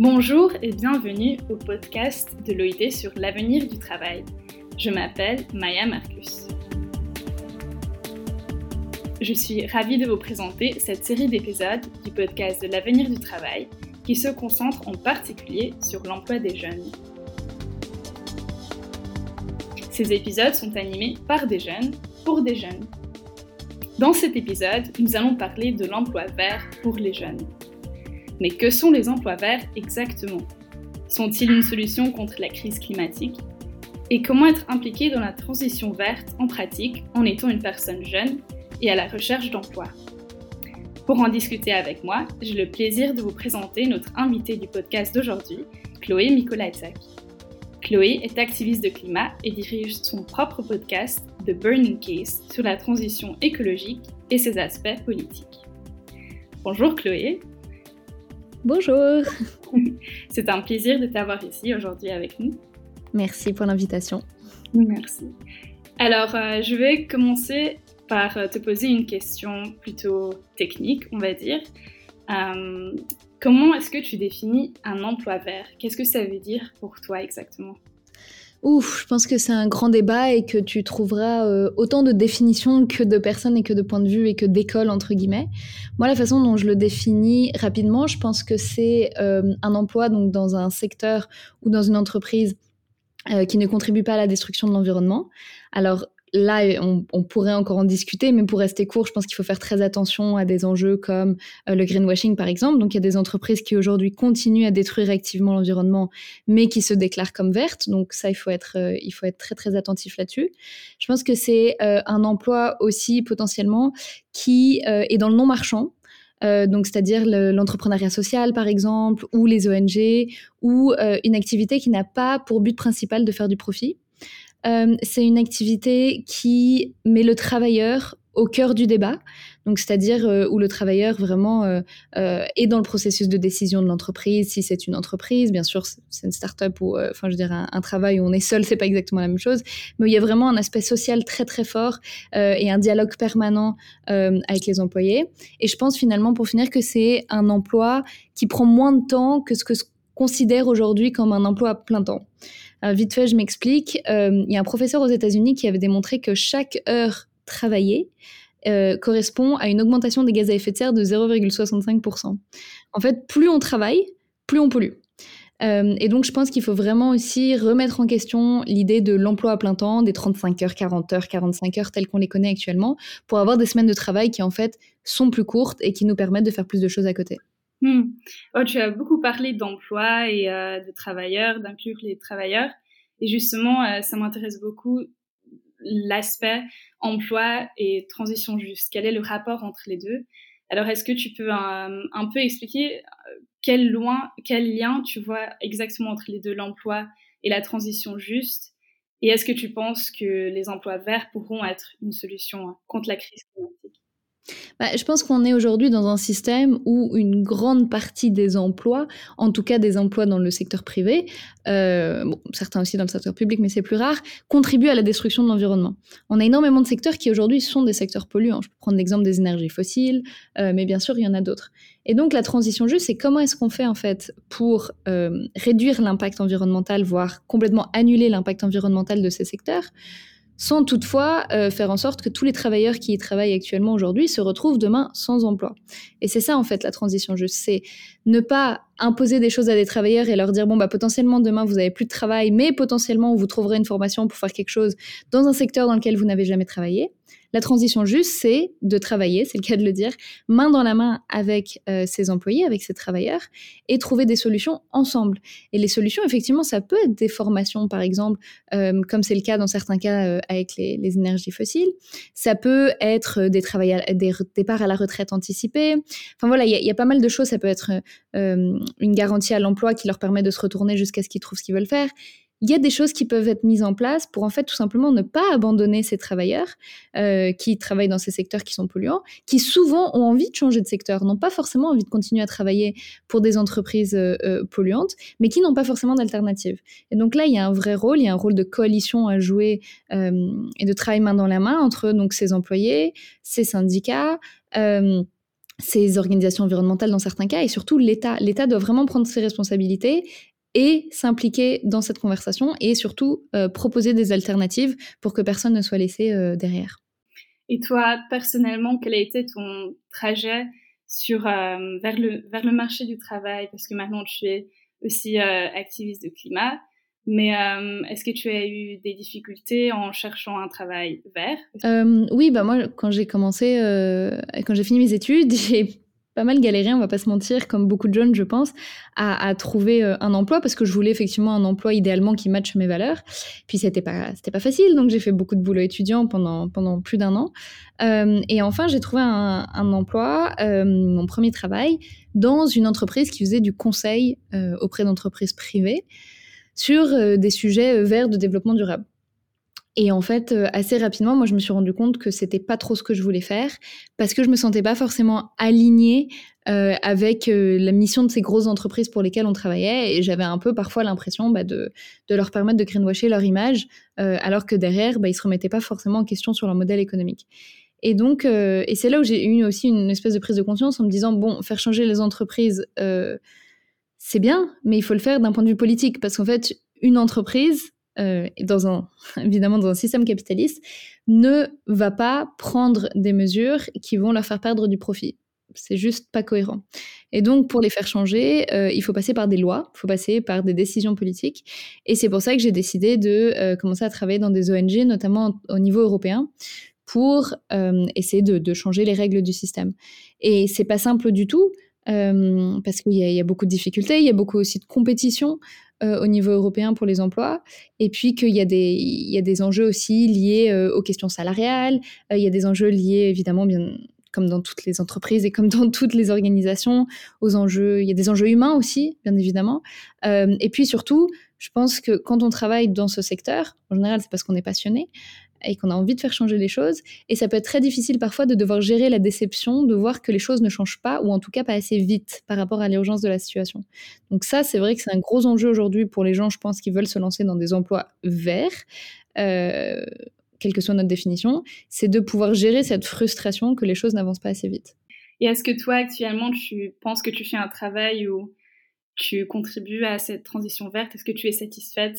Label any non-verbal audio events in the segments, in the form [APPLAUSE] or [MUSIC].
Bonjour et bienvenue au podcast de l'OIT sur l'avenir du travail. Je m'appelle Maya Marcus. Je suis ravie de vous présenter cette série d'épisodes du podcast de l'avenir du travail qui se concentre en particulier sur l'emploi des jeunes. Ces épisodes sont animés par des jeunes pour des jeunes. Dans cet épisode, nous allons parler de l'emploi vert pour les jeunes. Mais que sont les emplois verts exactement? Sont-ils une solution contre la crise climatique? Et comment être impliqué dans la transition verte en pratique en étant une personne jeune et à la recherche d'emploi? Pour en discuter avec moi, j'ai le plaisir de vous présenter notre invitée du podcast d'aujourd'hui, Chloé Mikolaitzak. Chloé est activiste de climat et dirige son propre podcast, The Burning Case, sur la transition écologique et ses aspects politiques. Bonjour Chloé. Bonjour. [LAUGHS] C'est un plaisir de t'avoir ici aujourd'hui avec nous. Merci pour l'invitation. Merci. Alors, euh, je vais commencer par euh, te poser une question plutôt technique, on va dire. Euh, comment est-ce que tu définis un emploi vert? Qu'est-ce que ça veut dire pour toi exactement? Ouf, je pense que c'est un grand débat et que tu trouveras euh, autant de définitions que de personnes et que de points de vue et que d'écoles, entre guillemets. Moi, la façon dont je le définis rapidement, je pense que c'est euh, un emploi donc dans un secteur ou dans une entreprise euh, qui ne contribue pas à la destruction de l'environnement. Alors, là, on, pourrait encore en discuter, mais pour rester court, je pense qu'il faut faire très attention à des enjeux comme euh, le greenwashing, par exemple. Donc, il y a des entreprises qui aujourd'hui continuent à détruire activement l'environnement, mais qui se déclarent comme vertes. Donc, ça, il faut être, euh, il faut être très, très attentif là-dessus. Je pense que c'est euh, un emploi aussi potentiellement qui est dans le non marchand. donc c'est-à-dire l'entrepreneuriat social par exemple, ou les ONG, ou une activité qui n'a pas pour but principal de faire du profit. Euh, c'est une activité qui met le travailleur au cœur du débat, donc c'est-à-dire euh, où le travailleur vraiment euh, est dans le processus de décision de l'entreprise, si c'est une entreprise, bien sûr c'est une start-up ou enfin je dirais un, un, travail où on est seul, c'est pas exactement la même chose, mais il y a vraiment un aspect social très très fort et un dialogue permanent avec les employés. Et je pense finalement pour finir que c'est un emploi qui prend moins de temps que ce que se considère aujourd'hui comme un emploi à plein temps. Euh, vite fait, je m'explique. Euh, il y a un professeur aux États-Unis qui avait démontré que chaque heure travaillée euh, correspond à une augmentation des gaz à effet de serre de 0,65%. En fait, plus on travaille, plus on pollue. et donc, je pense qu'il faut vraiment aussi remettre en question l'idée de l'emploi à plein temps, des 35 heures, 40 heures, 45 heures telles qu'on les connaît actuellement, pour avoir des semaines de travail qui, en fait, sont plus courtes et qui nous permettent de faire plus de choses à côté. Hmm. Oh, tu as beaucoup parlé d'emploi et euh, de travailleurs, d'inclure les travailleurs. Et justement, euh, ça m'intéresse beaucoup l'aspect emploi et transition juste. Quel est le rapport entre les deux? Alors, est-ce que tu peux euh, un peu expliquer quel, quel lien tu vois exactement entre les deux, l'emploi et la transition juste? Et est-ce que tu penses que les emplois verts pourront être une solution contre la crise climatique? Bah, je pense qu'on est aujourd'hui dans un système où une grande partie des emplois, en tout cas des emplois dans le secteur privé, euh, certains aussi dans le secteur public, mais c'est plus rare, contribuent à la destruction de l'environnement. On a énormément de secteurs qui aujourd'hui sont des secteurs polluants. Je peux prendre l'exemple des énergies fossiles, euh, mais bien sûr, il y en a d'autres. Et donc la transition juste, c'est comment est-ce qu'on fait en fait pour euh, réduire l'impact environnemental, voire complètement annuler l'impact environnemental de ces secteurs? Sans toutefois euh, faire en sorte que tous les travailleurs qui y travaillent actuellement aujourd'hui se retrouvent demain sans emploi. Et c'est ça en fait la transition juste, c'est ne pas imposer des choses à des travailleurs et leur dire bon bah potentiellement demain vous avez plus de travail, mais potentiellement vous trouverez une formation pour faire quelque chose dans un secteur dans lequel vous n'avez jamais travaillé. La transition juste, c'est de travailler, c'est le cas de le dire, main dans la main avec euh, ses employés, avec ses travailleurs, et trouver des solutions ensemble. Et les solutions, effectivement, ça peut être des formations, par exemple, euh, comme c'est le cas dans certains cas euh, avec les, énergies fossiles. Ça peut être des, départs à la retraite anticipés. Enfin voilà, il y, y, a pas mal de choses. Ça peut être une garantie à l'emploi qui leur permet de se retourner jusqu'à ce qu'ils trouvent ce qu'ils veulent faire il y a des choses qui peuvent être mises en place pour en fait tout simplement ne pas abandonner ces travailleurs euh, qui travaillent dans ces secteurs qui sont polluants, qui souvent ont envie de changer de secteur, n'ont pas forcément envie de continuer à travailler pour des entreprises euh, euh, polluantes, mais qui n'ont pas forcément d'alternative. Et donc là, il y a un vrai rôle, il y a un rôle de coalition à jouer et de travail main dans la main entre donc ces employés, ces syndicats ces organisations environnementales dans certains cas, et surtout l'État. L'État doit vraiment prendre ses responsabilités et s'impliquer dans cette conversation et surtout euh, proposer des alternatives pour que personne ne soit laissé euh, derrière. Et toi, personnellement, quel a été ton trajet sur, euh, vers, le, vers le marché du travail? Parce que maintenant, tu es aussi activiste de climat. Mais est-ce que tu as eu des difficultés en cherchant un travail vert? Oui, bah moi, quand j'ai commencé, quand j'ai fini mes études, [LAUGHS] j'ai pas mal galéré, on va pas se mentir, comme beaucoup de jeunes, je pense, à, trouver euh, un emploi parce que je voulais effectivement un emploi idéalement qui matche mes valeurs. Puis c'était pas, c'était pas facile, donc j'ai fait beaucoup de boulot étudiant pendant, plus d'un an. Euh, et enfin, j'ai trouvé un, emploi, euh, mon premier travail, dans une entreprise qui faisait du conseil auprès d'entreprises privées sur des sujets verts de développement durable. Et en fait, euh, assez rapidement, moi, je me suis rendu compte que c'était pas trop ce que je voulais faire parce que je me sentais pas forcément alignée euh, avec euh, la mission de ces grosses entreprises pour lesquelles on travaillait et j'avais un peu parfois l'impression bah, de, leur permettre de greenwasher leur image alors que derrière, bah, ils se remettaient pas forcément en question sur leur modèle économique. Et donc, et c'est là où j'ai eu aussi une espèce de prise de conscience en me disant bon, faire changer les entreprises, c'est bien, mais il faut le faire d'un point de vue politique parce qu'en fait, une entreprise, euh, dans un, [LAUGHS] évidemment dans un système capitaliste, ne va pas prendre des mesures qui vont leur faire perdre du profit. C'est juste pas cohérent. Et donc, pour les faire changer, euh, il faut passer par des lois, il faut passer par des décisions politiques. Et c'est pour ça que j'ai décidé de euh, commencer à travailler dans des ONG, notamment au niveau européen, pour essayer de, changer les règles du système. Et c'est pas simple du tout, parce qu'il y, a beaucoup de difficultés, il y a beaucoup aussi de compétition. Euh, au niveau européen pour les emplois, et puis qu'il y, a des, y a des enjeux aussi liés euh, aux questions salariales, euh, il y a des enjeux liés évidemment bien comme dans toutes les entreprises et comme [LAUGHS] dans toutes les organisations, aux enjeux, il y a des enjeux humains aussi, bien évidemment. et puis surtout, je pense que quand on travaille dans ce secteur, en général, c'est parce qu'on est passionné, et qu'on a envie de faire changer les choses. Et ça peut être très difficile parfois de devoir gérer la déception, de voir que les choses ne changent pas, ou en tout cas pas assez vite par rapport à l'urgence de la situation. Donc ça, c'est vrai que c'est un gros enjeu aujourd'hui pour les gens, je pense, qui veulent se lancer dans des emplois verts. Euh, quelle que soit notre définition, c'est de pouvoir gérer cette frustration que les choses n'avancent pas assez vite. Et est-ce que toi, actuellement, tu penses que tu fais un travail où tu contribues à cette transition verte? Est-ce que tu es satisfaite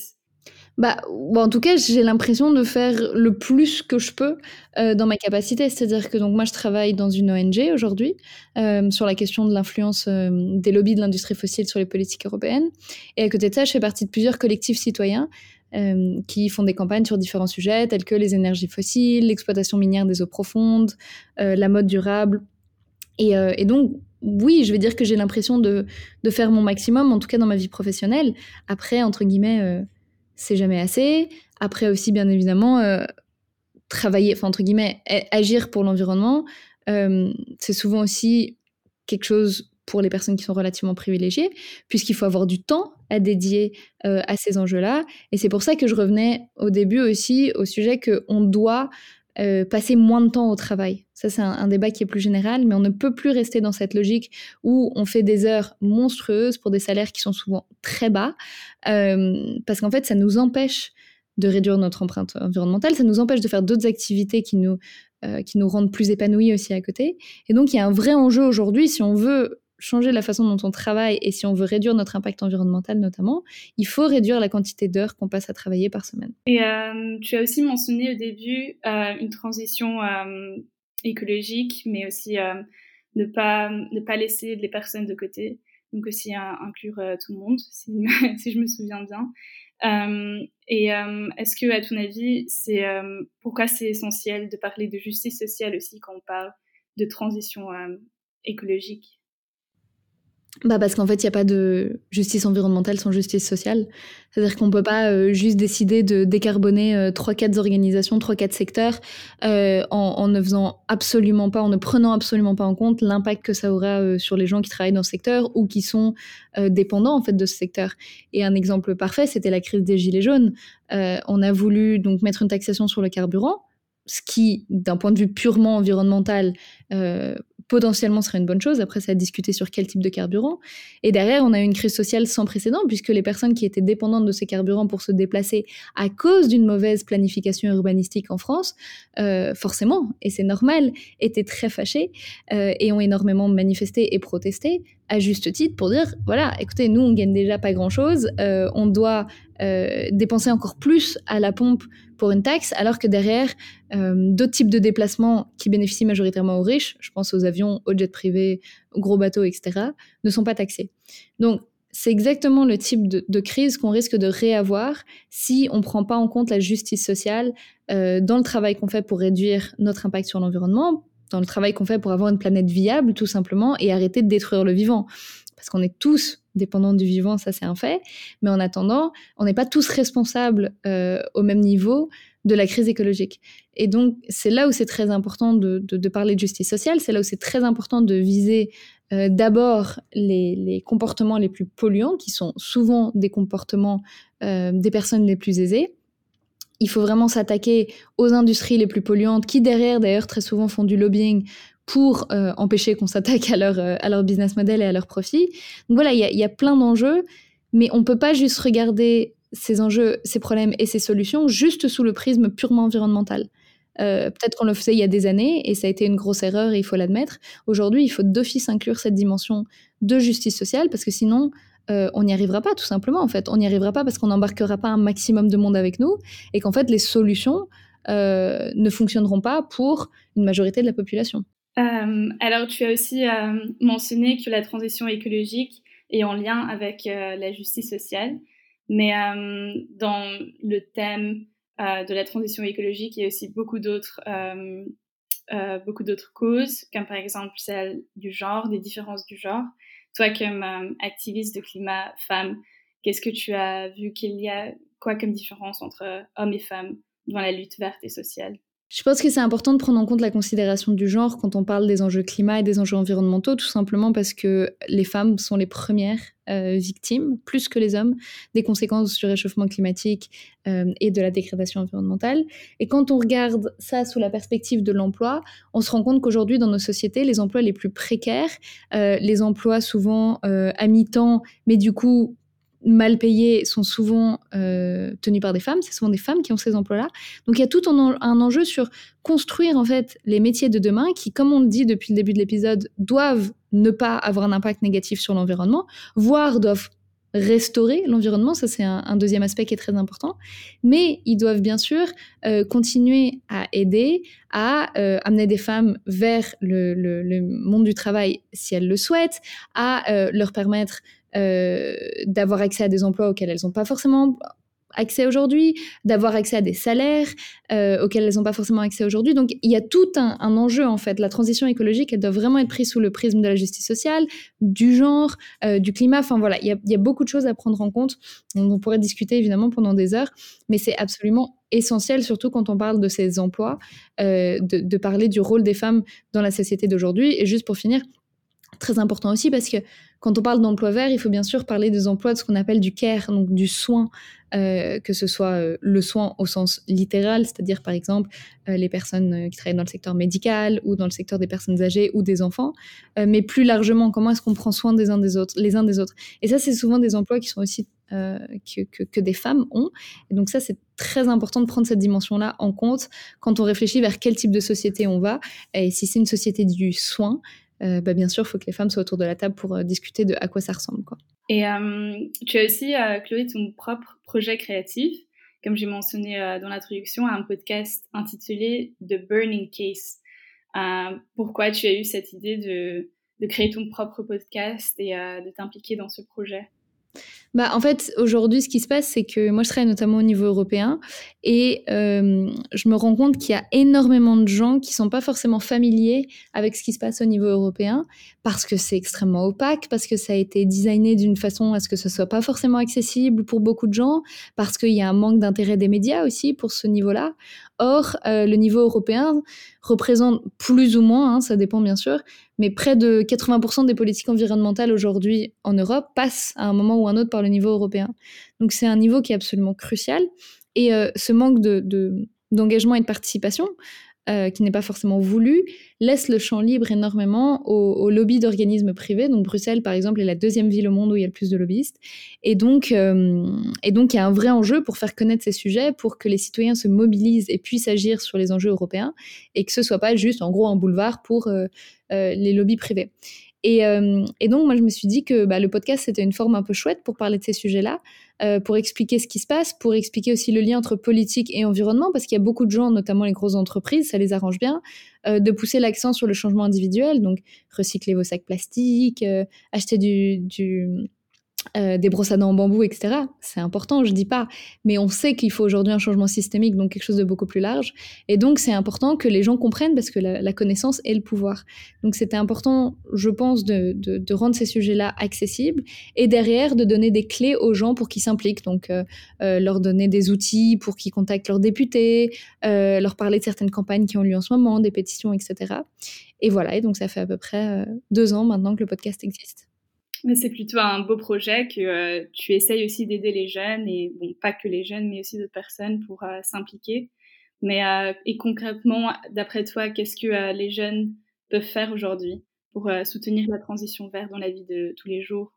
bah, en tout cas, j'ai l'impression de faire le plus que je peux euh, dans ma capacité. C'est-à-dire que donc moi, je travaille dans une ONG aujourd'hui euh, sur la question de l'influence euh, des lobbies de l'industrie fossile sur les politiques européennes. Et à côté de ça, je fais partie de plusieurs collectifs citoyens qui font des campagnes sur différents sujets tels que les énergies fossiles, l'exploitation minière des eaux profondes, la mode durable. Et, donc, oui, je vais dire que j'ai l'impression de, faire mon maximum, en tout cas dans ma vie professionnelle. Après, entre guillemets c'est jamais assez. Après aussi, bien évidemment, euh, travailler, enfin entre guillemets, agir pour l'environnement, euh, c'est souvent aussi quelque chose pour les personnes qui sont relativement privilégiées, puisqu'il faut avoir du temps à dédier euh, à ces enjeux-là. Et c'est pour ça que je revenais au début aussi au sujet qu'on doit euh, passer moins de temps au travail. Ça, c'est un, débat qui est plus général, mais on ne peut plus rester dans cette logique où on fait des heures monstrueuses pour des salaires qui sont souvent très bas, euh, parce qu'en fait, ça nous empêche de réduire notre empreinte environnementale, ça nous empêche de faire d'autres activités qui nous, euh, qui nous rendent plus épanouis aussi à côté. Et donc, il y a un vrai enjeu aujourd'hui, si on veut changer la façon dont on travaille et si on veut réduire notre impact environnemental notamment, il faut réduire la quantité d'heures qu'on passe à travailler par semaine. Et euh, tu as aussi mentionné au début euh, une transition euh, écologique, mais aussi ne, pas, ne pas laisser les personnes de côté, donc aussi inclure tout le monde, si, [LAUGHS] si, je me souviens bien. et est-ce que, à ton avis, c'est pourquoi c'est essentiel de parler de justice sociale aussi quand on parle de transition écologique? Bah parce qu'en fait, il n'y a pas de justice environnementale sans justice sociale. C'est-à-dire qu'on ne peut pas euh, juste décider de décarboner euh, trois, quatre organisations, trois, quatre secteurs euh, en, en, ne faisant absolument pas, en ne prenant absolument pas en compte l'impact que ça aura euh, sur les gens qui travaillent dans ce secteur ou qui sont dépendants en fait de ce secteur. Et un exemple parfait, c'était la crise des gilets jaunes. on a voulu donc mettre une taxation sur le carburant, ce qui, d'un point de vue purement environnemental, potentiellement serait une bonne chose. Après, ça a discuté sur quel type de carburant. Et derrière, on a eu une crise sociale sans précédent, puisque les personnes qui étaient dépendantes de ces carburants pour se déplacer à cause d'une mauvaise planification urbanistique en France, euh, forcément, et c'est normal, étaient très fâchées euh, et ont énormément manifesté et protesté, à juste titre, pour dire, voilà, écoutez, nous, on gagne déjà pas grand-chose, euh, on doit dépenser encore plus à la pompe pour une taxe, alors que derrière, euh, d'autres types de déplacements qui bénéficient majoritairement aux riches, je pense aux avions, aux jets privés, aux gros bateaux, etc., ne sont pas taxés. Donc, c'est exactement le type de, crise qu'on risque de réavoir si on ne prend pas en compte la justice sociale euh, dans le travail qu'on fait pour réduire notre impact sur l'environnement, dans le travail qu'on fait pour avoir une planète viable, tout simplement, et arrêter de détruire le vivant. Parce qu'on est tous dépendants du vivant, ça c'est un fait. Mais en attendant, on n'est pas tous responsables euh, au même niveau de la crise écologique. Et donc, c'est là où c'est très important de, parler de justice sociale, c'est là où c'est très important de viser euh, d'abord les, comportements les plus polluants, qui sont souvent des comportements euh, des personnes les plus aisées. Il faut vraiment s'attaquer aux industries les plus polluantes, qui derrière, d'ailleurs, très souvent font du lobbying pour euh, empêcher qu'on s'attaque à leur, euh, à leur business model et à leur profit. Donc voilà, il y, a, plein d'enjeux, mais on ne peut pas juste regarder ces enjeux, ces problèmes et ces solutions juste sous le prisme purement environnemental. Euh, peut-être qu'on le faisait il y a des années et ça a été une grosse erreur et il faut l'admettre. Aujourd'hui, il faut d'office inclure cette dimension de justice sociale parce que sinon, on n'y arrivera pas tout simplement en fait. On n'y arrivera pas parce qu'on n'embarquera pas un maximum de monde avec nous et qu'en fait les solutions ne fonctionneront pas pour une majorité de la population. Euh, alors, tu as aussi euh, mentionné que la transition écologique est en lien avec euh, la justice sociale, mais dans le thème de la transition écologique, il y a aussi beaucoup d'autres beaucoup d'autres causes, comme par exemple celle du genre, des différences du genre. Toi, comme activiste de climat femme, qu'est-ce que tu as vu qu'il y a quoi comme différence entre hommes et femmes dans la lutte verte et sociale? Je pense que c'est important de prendre en compte la considération du genre quand on parle des enjeux climat et des enjeux environnementaux, tout simplement parce que les femmes sont les premières euh, victimes, plus que les hommes, des conséquences du réchauffement climatique euh, et de la dégradation environnementale. Et quand on regarde ça sous la perspective de l'emploi, on se rend compte qu'aujourd'hui, dans nos sociétés, les emplois les plus précaires, euh, les emplois souvent à mi-temps, mais du coup mal payés sont souvent euh, tenus par des femmes. C'est souvent des femmes qui ont ces emplois-là. Donc il y a tout un, un, enjeu sur construire en fait les métiers de demain qui, comme on le dit depuis le début de l'épisode, doivent ne pas avoir un impact négatif sur l'environnement, voire doivent restaurer l'environnement, ça c'est un, deuxième aspect qui est très important, mais ils doivent bien sûr euh, continuer à aider, à euh, amener des femmes vers le, le, monde du travail si elles le souhaitent, à leur permettre euh, d'avoir accès à des emplois auxquels elles n'ont pas forcément accès aujourd'hui, d'avoir accès à des salaires euh, auxquels elles n'ont pas forcément accès aujourd'hui. Donc il y a tout un, enjeu en fait. La transition écologique, elle doit vraiment être prise sous le prisme de la justice sociale, du genre, euh, du climat. Enfin voilà, il y, a, beaucoup de choses à prendre en compte. On pourrait discuter évidemment pendant des heures, mais c'est absolument essentiel, surtout quand on parle de ces emplois, de parler du rôle des femmes dans la société d'aujourd'hui. Et juste pour finir, très important aussi parce que quand on parle d'emploi vert, il faut bien sûr parler des emplois de ce qu'on appelle du care, donc du soin, euh, que ce soit euh, le soin au sens littéral, c'est-à-dire par exemple euh, les personnes qui travaillent dans le secteur médical ou dans le secteur des personnes âgées ou des enfants, mais plus largement comment est-ce qu'on prend soin des uns des autres, les uns des autres. Et ça, c'est souvent des emplois qui sont aussi que, que, des femmes ont. Donc ça, c'est très important de prendre cette dimension-là en compte quand on réfléchit vers quel type de société on va. Et si c'est une société du soin, euh, bah, bien sûr, il faut que les femmes soient autour de la table pour euh, discuter de à quoi ça ressemble. Quoi. Et euh, tu as aussi, Chloé, ton propre projet créatif, comme j'ai mentionné dans l'introduction, un podcast intitulé The Burning Case. pourquoi tu as eu cette idée de, de créer ton propre podcast et de t'impliquer dans ce projet? Bah, en fait, aujourd'hui, ce qui se passe, c'est que moi, je travaille notamment au niveau européen et euh, je me rends compte qu'il y a énormément de gens qui sont pas forcément familiers avec ce qui se passe au niveau européen parce que c'est extrêmement opaque, parce que ça a été designé d'une façon à ce que ce soit pas forcément accessible pour beaucoup de gens, parce qu'il y a un manque d'intérêt des médias aussi pour ce niveau-là. Or, euh, le niveau européen représente plus ou moins, hein, ça dépend bien sûr, mais près de 80% des politiques environnementales aujourd'hui en Europe passent à un moment ou un autre par le niveau européen. Donc c'est un niveau qui est absolument crucial. Et euh, ce manque de, d'engagement et de participation euh, qui n'est pas forcément voulu, laisse le champ libre énormément aux, lobbies d'organismes privés. Donc Bruxelles, par exemple, est la deuxième ville au monde où il y a le plus de lobbyistes. Et donc, euh, et donc il y a un vrai enjeu pour faire connaître ces sujets, pour que les citoyens se mobilisent et puissent agir sur les enjeux européens, et que ce soit pas juste, en gros, un boulevard pour euh, les lobbies privés. Et, et, donc, moi, je me suis dit que bah, le podcast, c'était une forme un peu chouette pour parler de ces sujets-là, euh, pour expliquer ce qui se passe, pour expliquer aussi le lien entre politique et environnement, parce qu'il y a beaucoup de gens, notamment les grosses entreprises, ça les arrange bien, euh, de pousser l'accent sur le changement individuel, donc recycler vos sacs plastiques, euh, acheter du, du euh, des brosses à dents en bambou, etc. C'est important, je dis pas, mais on sait qu'il faut aujourd'hui un changement systémique, donc quelque chose de beaucoup plus large. Et donc c'est important que les gens comprennent parce que la, connaissance est le pouvoir. Donc c'était important, je pense, de, rendre ces sujets-là accessibles et derrière de donner des clés aux gens pour qu'ils s'impliquent. Donc euh, euh, leur donner des outils pour qu'ils contactent leurs députés, leur parler de certaines campagnes qui ont lieu en ce moment, des pétitions, etc. Et voilà, et donc ça fait à peu près deux ans maintenant que le podcast existe. C'est plutôt un beau projet que euh, tu essayes aussi d'aider les jeunes et bon pas que les jeunes mais aussi d'autres personnes pour euh, s'impliquer. Mais euh, et concrètement, d'après toi, qu'est-ce que les jeunes peuvent faire aujourd'hui pour soutenir la transition verte dans la vie de tous les jours?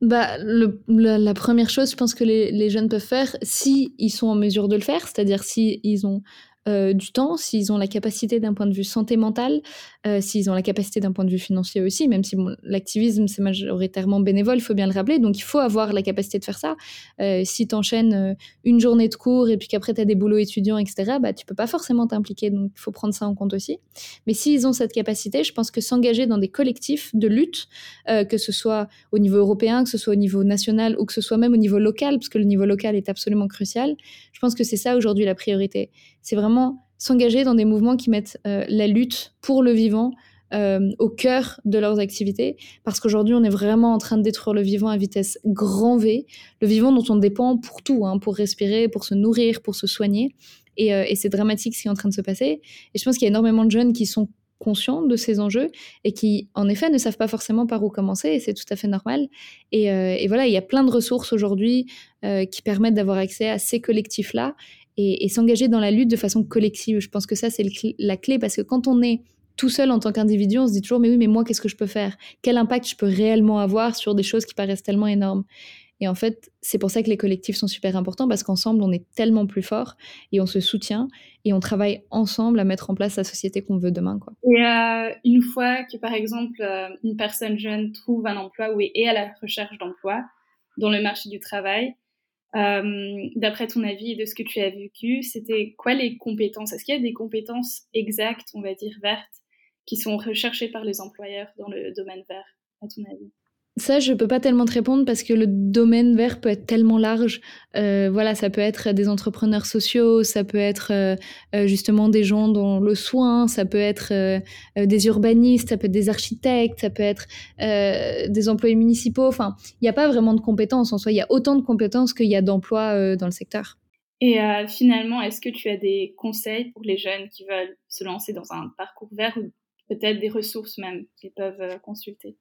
Bah, la, première chose, je pense que les, les jeunes peuvent faire, si sont en mesure de le faire, c'est-à-dire si ont euh, du temps, s'ils ont la capacité d'un point de vue santé mentale, euh, s'ils ont la capacité d'un point de vue financier aussi, même si l'activisme c'est majoritairement bénévole, il faut bien le rappeler, donc il faut avoir la capacité de faire ça. Euh, si tu enchaînes une journée de cours et puis qu'après tu as des boulots étudiants, etc., bah, tu peux pas forcément t'impliquer, donc il faut prendre ça en compte aussi. Mais s'ils ont cette capacité, je pense que s'engager dans des collectifs de lutte, que ce soit au niveau européen, que ce soit au niveau national ou que ce soit même au niveau local, parce que le niveau local est absolument crucial, je pense que c'est ça aujourd'hui la priorité. C'est vraiment s'engager dans des mouvements qui mettent euh, la lutte pour le vivant euh, au cœur de leurs activités, parce qu'aujourd'hui on est vraiment en train de détruire le vivant à vitesse grand V, le vivant dont on dépend pour tout, hein, pour respirer, pour se nourrir, pour se soigner. Et, euh, et c'est dramatique ce qui est en train de se passer. Et je pense qu'il y a énormément de jeunes qui sont conscients de ces enjeux et qui, en effet, ne savent pas forcément par où commencer, et c'est tout à fait normal. Et, voilà, il y a plein de ressources aujourd'hui qui permettent d'avoir accès à ces collectifs-là et, s'engager dans la lutte de façon collective. Je pense que ça, c'est la clé, parce que quand on est tout seul en tant qu'individu, on se dit toujours, mais oui, mais moi, qu'est-ce que je peux faire? Quel impact je peux réellement avoir sur des choses qui paraissent tellement énormes? Et en fait, c'est pour ça que les collectifs sont super importants parce qu'ensemble, on est tellement plus fort et on se soutient et on travaille ensemble à mettre en place la société qu'on veut demain. Quoi. Et euh, une fois que, par exemple, euh, une personne jeune trouve un emploi ou est à la recherche d'emploi dans le marché du travail, euh, d'après ton avis et de ce que tu as vécu, c'était quoi les compétences? Est-ce qu'il y a des compétences exactes, on va dire vertes, qui sont recherchées par les employeurs dans le domaine vert, à ton avis? Ça, je peux pas tellement te répondre parce que le domaine vert peut être tellement large. Euh, voilà, ça peut être des entrepreneurs sociaux, ça peut être euh, euh, justement des gens dans le soin, ça peut être des urbanistes, ça peut être des architectes, ça peut être des employés municipaux. Enfin, il n'y a pas vraiment de compétences en soi. Il y a autant de compétences qu'il y a d'emplois dans le secteur. Et finalement, est-ce que tu as des conseils pour les jeunes qui veulent se lancer dans un parcours vert ou peut-être des ressources même qu'ils peuvent consulter?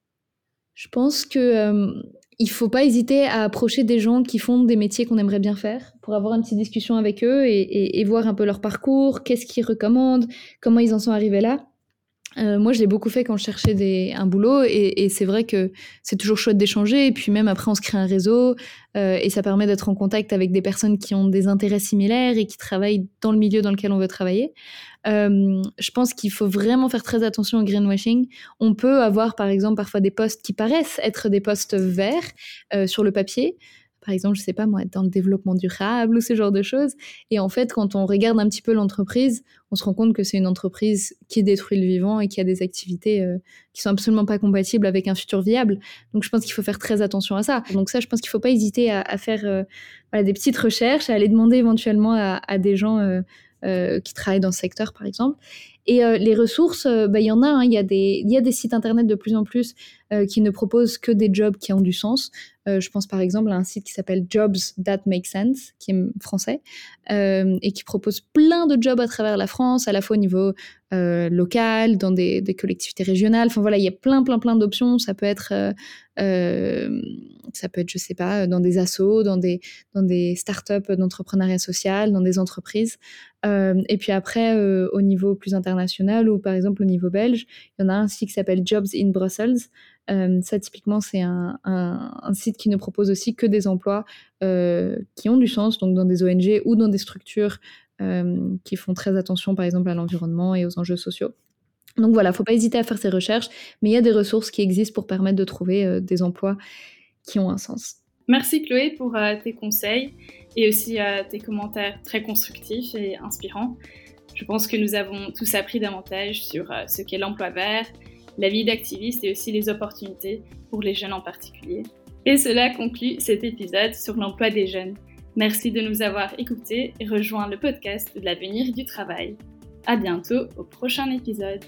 Je pense que euh, il faut pas hésiter à approcher des gens qui font des métiers qu'on aimerait bien faire pour avoir une petite discussion avec eux et, et, voir un peu leur parcours, qu'est-ce qu'ils recommandent, comment ils en sont arrivés là. Euh, moi, je l'ai beaucoup fait quand je cherchais un boulot et, c'est vrai que c'est toujours chouette d'échanger et puis même après on se crée un réseau euh, et ça permet d'être en contact avec des personnes qui ont des intérêts similaires et qui travaillent dans le milieu dans lequel on veut travailler. Euh, je pense qu'il faut vraiment faire très attention au greenwashing. On peut avoir, par exemple, parfois des postes qui paraissent être des postes verts sur le papier. Par exemple, je sais pas moi, dans le développement durable ou ce genre de choses. Et en fait, quand on regarde un petit peu l'entreprise, on se rend compte que c'est une entreprise qui détruit le vivant et qui a des activités euh, qui sont absolument pas compatibles avec un futur viable. Donc, je pense qu'il faut faire très attention à ça. Donc ça, je pense qu'il faut pas hésiter à, faire euh, des petites recherches, à aller demander éventuellement à, à des gens euh, qui travaillent dans ce secteur, par exemple. Et euh, les ressources, euh, bah, il y en a. Hein. Il y, a des, sites internet de plus en plus qui ne proposent que des jobs qui ont du sens. je pense par exemple à un site qui s'appelle Jobs That Make Sense, qui est français, et qui propose plein de jobs à travers la France, à la fois au niveau local, dans des, des, collectivités régionales. Enfin voilà, il y a plein, plein, plein d'options. Ça peut être, ça peut être, je sais pas, dans des assos, dans des, dans des startups d'entrepreneuriat social, dans des entreprises. Et puis après, au niveau plus international ou par exemple au niveau belge, il y en a un site qui s'appelle Jobs in Brussels. ça, typiquement, c'est un, site qui ne propose aussi que des emplois qui ont du sens, donc dans des ONG ou dans des structures qui font très attention, par exemple, à l'environnement et aux enjeux sociaux. Donc voilà, faut pas hésiter à faire ces recherches, mais il y a des ressources qui existent pour permettre de trouver euh, des emplois qui ont un sens. Merci Chloé pour euh, tes conseils et aussi euh, tes commentaires très constructifs et inspirants. Je pense que nous avons tous appris davantage sur ce qu'est l'emploi vert, la vie d'activiste et aussi les opportunités pour les jeunes en particulier. Et cela conclut cet épisode sur l'emploi des jeunes. Merci de nous avoir écoutés et rejoint le podcast de l'avenir du travail. À bientôt au prochain épisode.